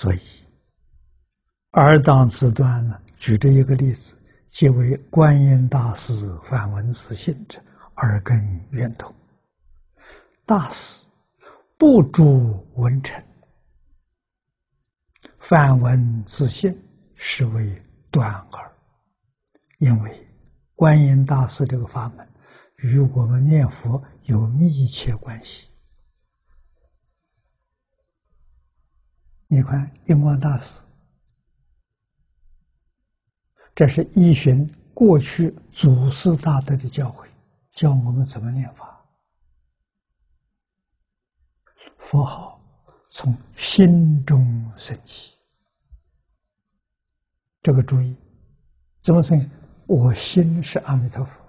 所以，二当自端呢，举这一个例子，即为观音大师反文自性者，耳根圆通。大师不著文臣，反文自性，是为断耳。因为观音大师这个法门，与我们念佛有密切关系。你看，印光大师，这是依循过去祖师大德的教诲，教我们怎么念法。佛号从心中升起，这个注意，怎么说？我心是阿弥陀佛，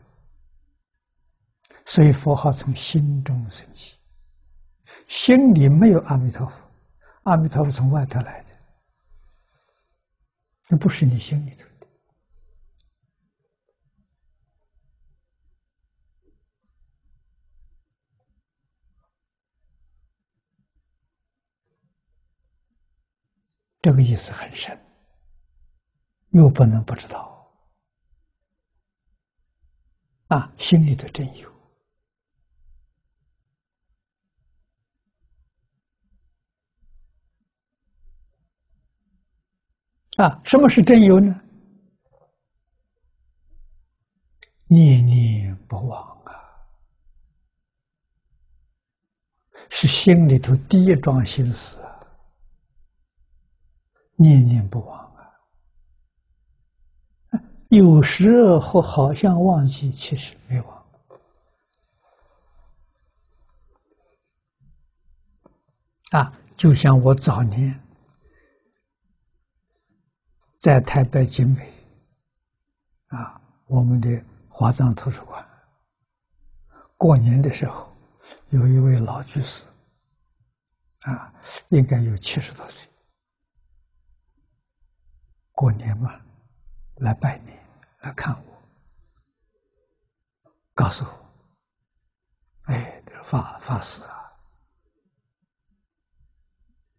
所以佛号从心中升起。心里没有阿弥陀佛。阿弥陀佛从外头来的，那不是你心里头的。这个意思很深，又不能不知道。啊，心里头真有。啊，什么是真有呢？念念不忘啊，是心里头第一桩心思。念念不忘啊，有时候好像忘记，其实没忘。啊，就像我早年。在台北景美，啊，我们的华藏图书馆，过年的时候，有一位老居士，啊，应该有七十多岁，过年嘛，来拜年，来看我，告诉我，哎，法法师啊，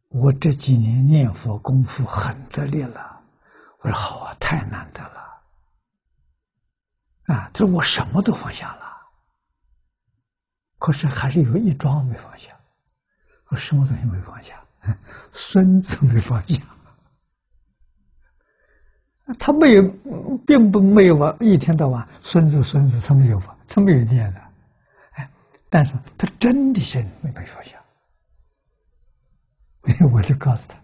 我这几年念佛功夫很得力了。我说好啊，太难得了，啊！他说我什么都放下了，可是还是有一桩没放下。我什么东西没放下？孙子没放下。他没有，并不没有啊，一天到晚孙子孙子他没有吧？他没有念的，哎，但是他真的心没没放下。我就告诉他，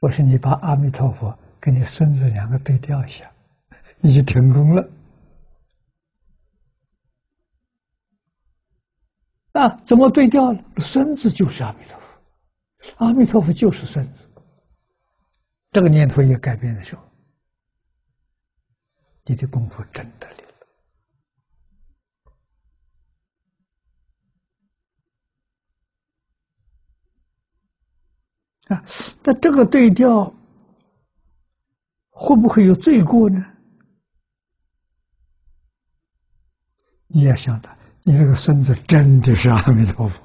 我说你把阿弥陀佛。跟你孙子两个对调一下，你就成功了。啊，怎么对调了？孙子就是阿弥陀佛，阿弥陀佛就是孙子。这个念头一改变的时候，你的功夫真得力了。啊，那这个对调。会不会有罪过呢？你要想到，你这个孙子真的是阿弥陀佛，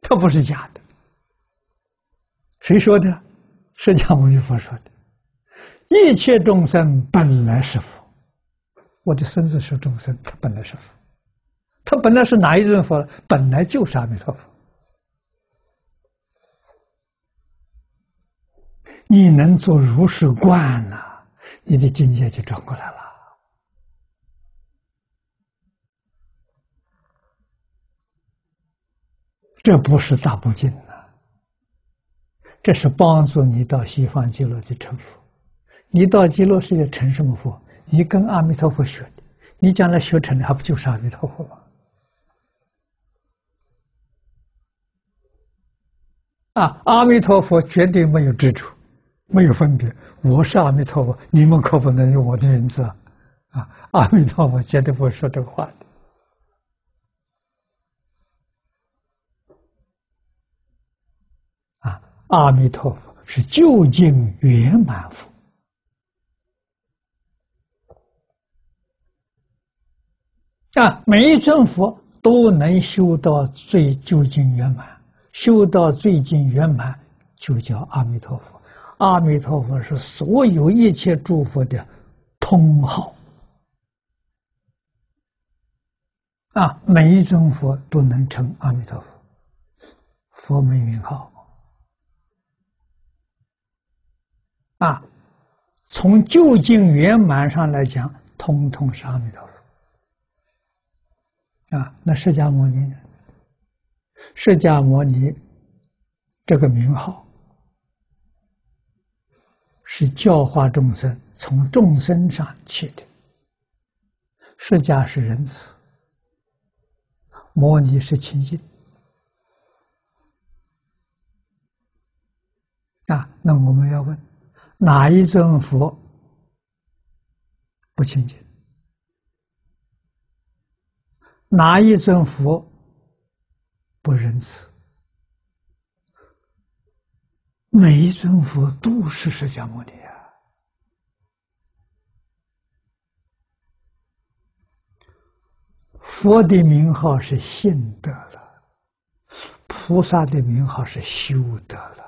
他不是假的。谁说的？释迦牟尼佛说的。一切众生本来是佛，我的孙子是众生，他本来是佛，他本来是哪一尊佛？本来就是阿弥陀佛。你能做如是观呐？你的境界就转过来了，这不是大不敬呐，这是帮助你到西方极乐去成佛。你到极乐世界成什么佛？你跟阿弥陀佛学的，你将来学成的还不就是阿弥陀佛吗？啊，阿弥陀佛绝对没有执着。没有分别，我是阿弥陀佛，你们可不能用我的名字啊！啊，阿弥陀佛绝对不会说这个话的。啊，阿弥陀佛是究竟圆满佛，啊，每一尊佛都能修到最究竟圆满，修到最近圆满，就叫阿弥陀佛。阿弥陀佛是所有一切诸佛的通号啊，每一尊佛都能称阿弥陀佛，佛门名号啊。从究竟圆满上来讲，通通是阿弥陀佛啊。那释迦牟尼？释迦牟尼这个名号是教化众生，从众生上起的。释迦是仁慈，摩尼是清净啊。那我们要问。哪一尊佛不清净？哪一尊佛不仁慈？每一尊佛都是释迦牟尼啊！佛的名号是信德了，菩萨的名号是修德了。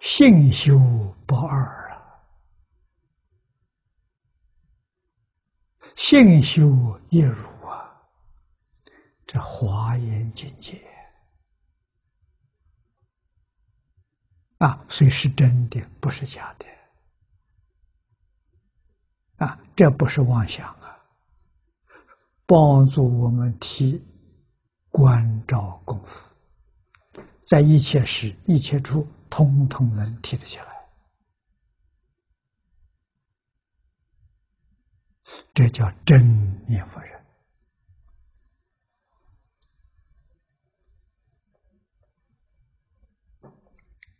性修不二啊，性修一如啊，这华严境界啊，所以是真的，不是假的啊，这不是妄想啊，帮助我们提关照功夫，在一切时一切处。通通能提得起来，这叫真念佛人。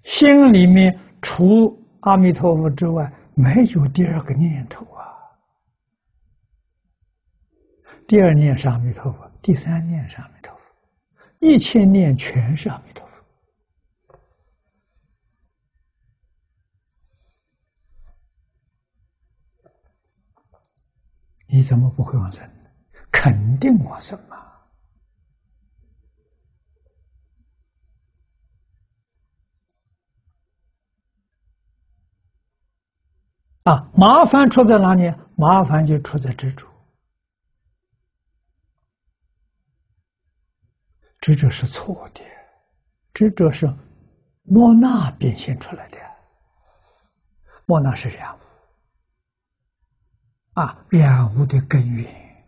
心里面除阿弥陀佛之外，没有第二个念头啊。第二念是阿弥陀佛，第三念是阿弥陀佛，一切念全是阿弥陀佛。你怎么不会往生？肯定往生嘛！啊，麻烦出在哪里？麻烦就出在执着，执着是错的，执着是莫那变现出来的，莫那是样。啊，染污的根源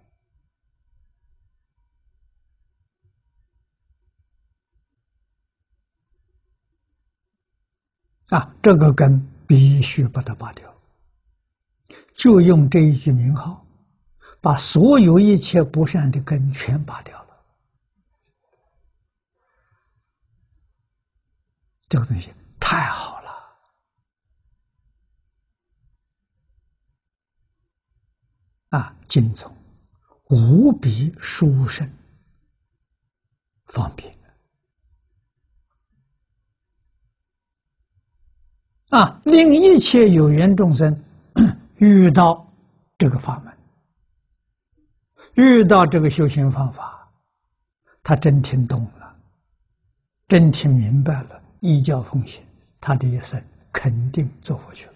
啊，这个根必须把它拔掉。就用这一句名号，把所有一切不善的根全拔掉了。这个东西太好了。啊，精从无比殊胜，方便啊！令一切有缘众生遇到这个法门，遇到这个修行方法，他真听懂了，真听明白了，依教奉行，他的一生肯定做过去了。